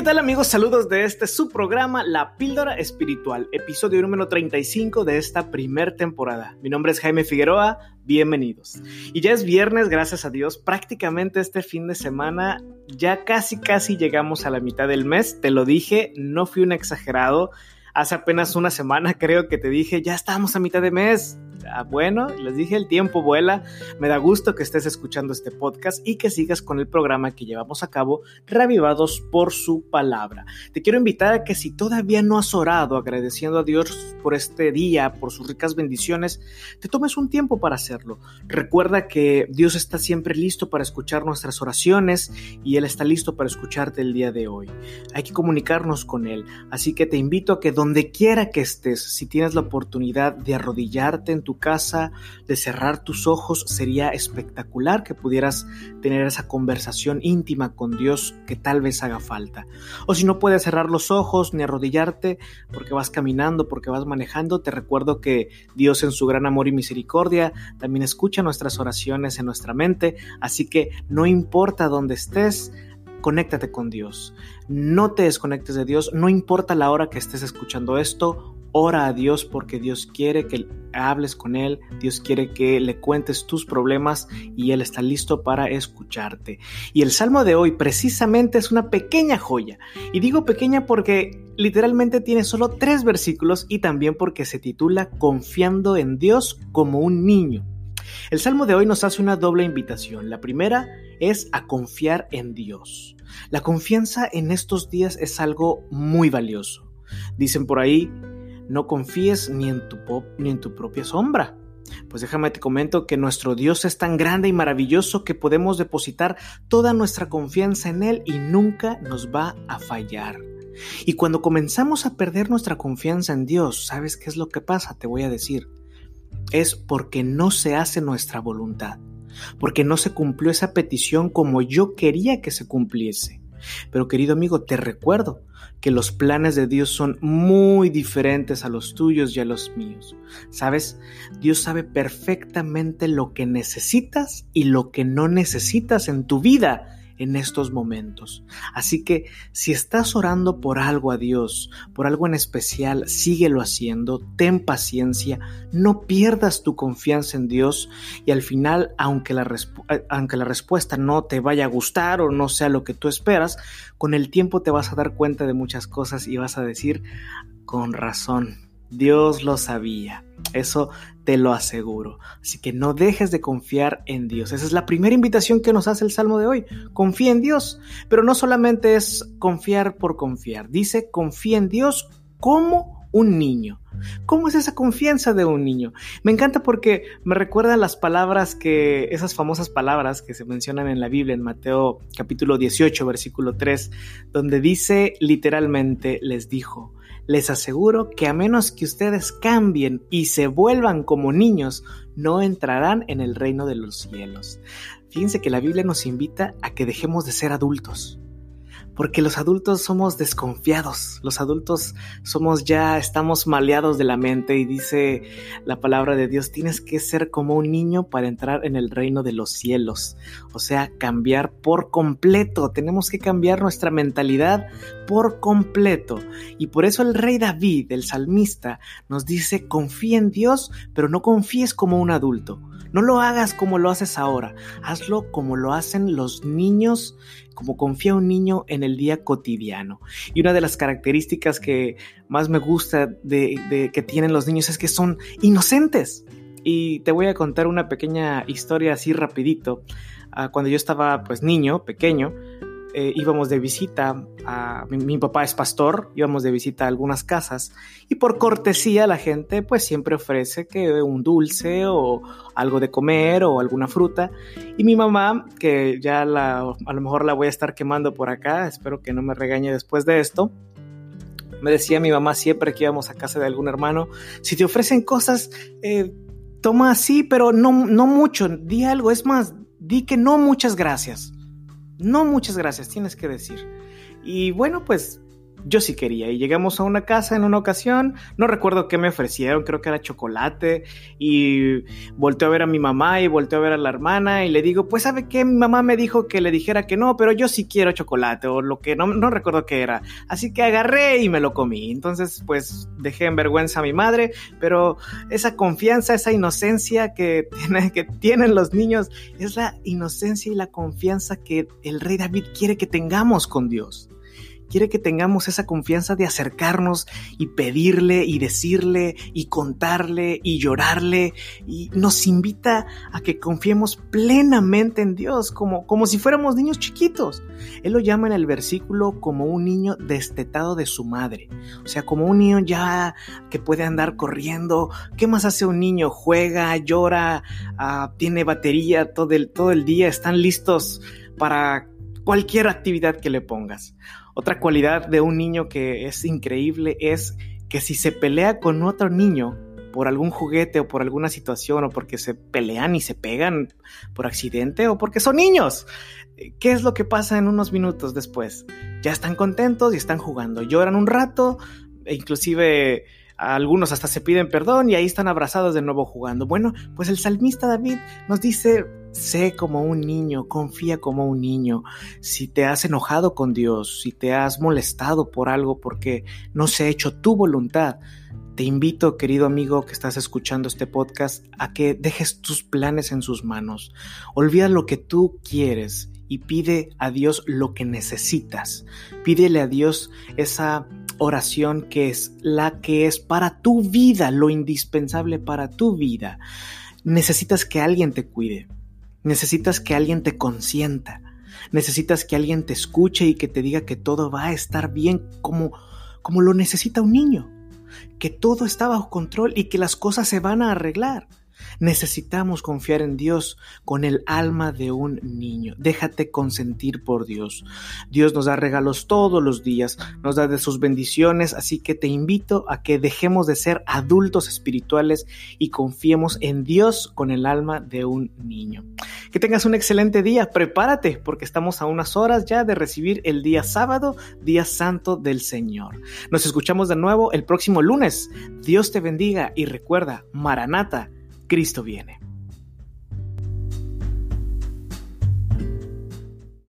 ¿Qué tal amigos? Saludos de este su programa La Píldora Espiritual, episodio número 35 de esta primer temporada. Mi nombre es Jaime Figueroa, bienvenidos. Y ya es viernes, gracias a Dios, prácticamente este fin de semana ya casi casi llegamos a la mitad del mes, te lo dije, no fui un exagerado. Hace apenas una semana creo que te dije, ya estamos a mitad de mes. Ah, bueno, les dije, el tiempo vuela. Me da gusto que estés escuchando este podcast y que sigas con el programa que llevamos a cabo, Revivados por su palabra. Te quiero invitar a que si todavía no has orado agradeciendo a Dios por este día, por sus ricas bendiciones, te tomes un tiempo para hacerlo. Recuerda que Dios está siempre listo para escuchar nuestras oraciones y Él está listo para escucharte el día de hoy. Hay que comunicarnos con Él, así que te invito a que donde quiera que estés, si tienes la oportunidad de arrodillarte en tu casa, de cerrar tus ojos, sería espectacular que pudieras tener esa conversación íntima con Dios que tal vez haga falta. O si no puedes cerrar los ojos ni arrodillarte porque vas caminando, porque vas manejando, te recuerdo que Dios en su gran amor y misericordia también escucha nuestras oraciones en nuestra mente, así que no importa dónde estés, conéctate con Dios. No te desconectes de Dios, no importa la hora que estés escuchando esto, ora a Dios porque Dios quiere que hables con Él, Dios quiere que le cuentes tus problemas y Él está listo para escucharte. Y el Salmo de hoy precisamente es una pequeña joya. Y digo pequeña porque literalmente tiene solo tres versículos y también porque se titula Confiando en Dios como un niño. El Salmo de hoy nos hace una doble invitación. La primera es a confiar en Dios. La confianza en estos días es algo muy valioso. Dicen por ahí, no confíes ni en tu, ni en tu propia sombra. Pues déjame te comento que nuestro Dios es tan grande y maravilloso que podemos depositar toda nuestra confianza en Él y nunca nos va a fallar. Y cuando comenzamos a perder nuestra confianza en Dios, ¿sabes qué es lo que pasa? Te voy a decir. Es porque no se hace nuestra voluntad, porque no se cumplió esa petición como yo quería que se cumpliese. Pero querido amigo, te recuerdo que los planes de Dios son muy diferentes a los tuyos y a los míos. ¿Sabes? Dios sabe perfectamente lo que necesitas y lo que no necesitas en tu vida en estos momentos. Así que si estás orando por algo a Dios, por algo en especial, síguelo haciendo, ten paciencia, no pierdas tu confianza en Dios y al final, aunque la, eh, aunque la respuesta no te vaya a gustar o no sea lo que tú esperas, con el tiempo te vas a dar cuenta de muchas cosas y vas a decir, con razón, Dios lo sabía. Eso te lo aseguro. Así que no dejes de confiar en Dios. Esa es la primera invitación que nos hace el Salmo de hoy. Confía en Dios. Pero no solamente es confiar por confiar. Dice confía en Dios como un niño. ¿Cómo es esa confianza de un niño? Me encanta porque me recuerda las palabras que, esas famosas palabras que se mencionan en la Biblia, en Mateo capítulo 18, versículo 3, donde dice literalmente, les dijo, les aseguro que a menos que ustedes cambien y se vuelvan como niños, no entrarán en el reino de los cielos. Fíjense que la Biblia nos invita a que dejemos de ser adultos porque los adultos somos desconfiados, los adultos somos ya, estamos maleados de la mente y dice la palabra de Dios, tienes que ser como un niño para entrar en el reino de los cielos, o sea, cambiar por completo, tenemos que cambiar nuestra mentalidad por completo y por eso el rey David, el salmista, nos dice, confía en Dios, pero no confíes como un adulto. No lo hagas como lo haces ahora, hazlo como lo hacen los niños, como confía un niño en el día cotidiano. Y una de las características que más me gusta de, que tienen los niños es que son inocentes. Y te voy a contar una pequeña historia así rapidito. Ah, cuando yo estaba pues niño, pequeño, eh, íbamos de visita a mi, papá es pastor, íbamos de visita a algunas casas y por cortesía la gente pues siempre ofrece que un dulce o algo de comer o alguna fruta y mi mamá que ya a lo mejor la voy a estar quemando por acá, espero que no me regañe después de esto. Me decía mi mamá siempre que íbamos a casa de algún hermano, si te ofrecen cosas, eh, toma así, pero no, no mucho, di algo, es más, di que no muchas gracias no, muchas gracias, tienes que decir. Y bueno, pues yo sí quería. Y llegamos a una casa en una ocasión, no recuerdo qué me ofrecieron, creo que era chocolate. Y volteé a ver a mi mamá y volteé a ver a la hermana y le digo, pues sabe qué, mi mamá me dijo que le dijera que no, pero yo sí quiero chocolate o lo que no, no recuerdo qué era. Así que agarré y me lo comí. Entonces, pues dejé en vergüenza a mi madre, pero esa confianza, esa inocencia que, que tienen los niños, es la inocencia y la confianza que el rey David quiere que tengamos con Dios quiere que tengamos esa confianza de acercarnos y pedirle y decirle y contarle y llorarle y nos invita a que confiemos plenamente en Dios como, como si fuéramos niños chiquitos. Él lo llama en el versículo como un niño destetado de su madre, o sea, como un niño ya que puede andar corriendo. ¿Qué más hace un niño? Juega, llora, ah, tiene batería todo el, todo el día, están listos para cualquier actividad que le pongas. Otra cualidad de un niño que es increíble es que si se pelea con otro niño por algún juguete o por alguna situación o porque se pelean y se pegan por accidente o porque son niños, ¿qué es lo que pasa en unos minutos después? Ya están contentos y están jugando, lloran un rato, e inclusive algunos hasta se piden perdón y ahí están abrazados de nuevo jugando. Bueno, pues el salmista David nos dice, sé como un niño, confía como un niño. Si te has enojado con Dios, si te has molestado por algo porque no se ha hecho tu voluntad, te invito, querido amigo que estás escuchando este podcast, a que dejes tus planes en sus manos. Olvida lo que tú quieres y pide a Dios lo que necesitas. Pídele a Dios esa oración que es la que es para tu vida, lo indispensable para tu vida. Necesitas que alguien te cuide, necesitas que alguien te consienta, necesitas que alguien te escuche y que te diga que todo va a estar bien como, como lo necesita un niño, que todo está bajo control y que las cosas se van a arreglar. Necesitamos confiar en Dios con el alma de un niño. Déjate consentir por Dios. Dios nos da regalos todos los días, nos da de sus bendiciones, así que te invito a que dejemos de ser adultos espirituales y confiemos en Dios con el alma de un niño. Que tengas un excelente día, prepárate porque estamos a unas horas ya de recibir el día sábado, día santo del Señor. Nos escuchamos de nuevo el próximo lunes. Dios te bendiga y recuerda, Maranata Cristo viene.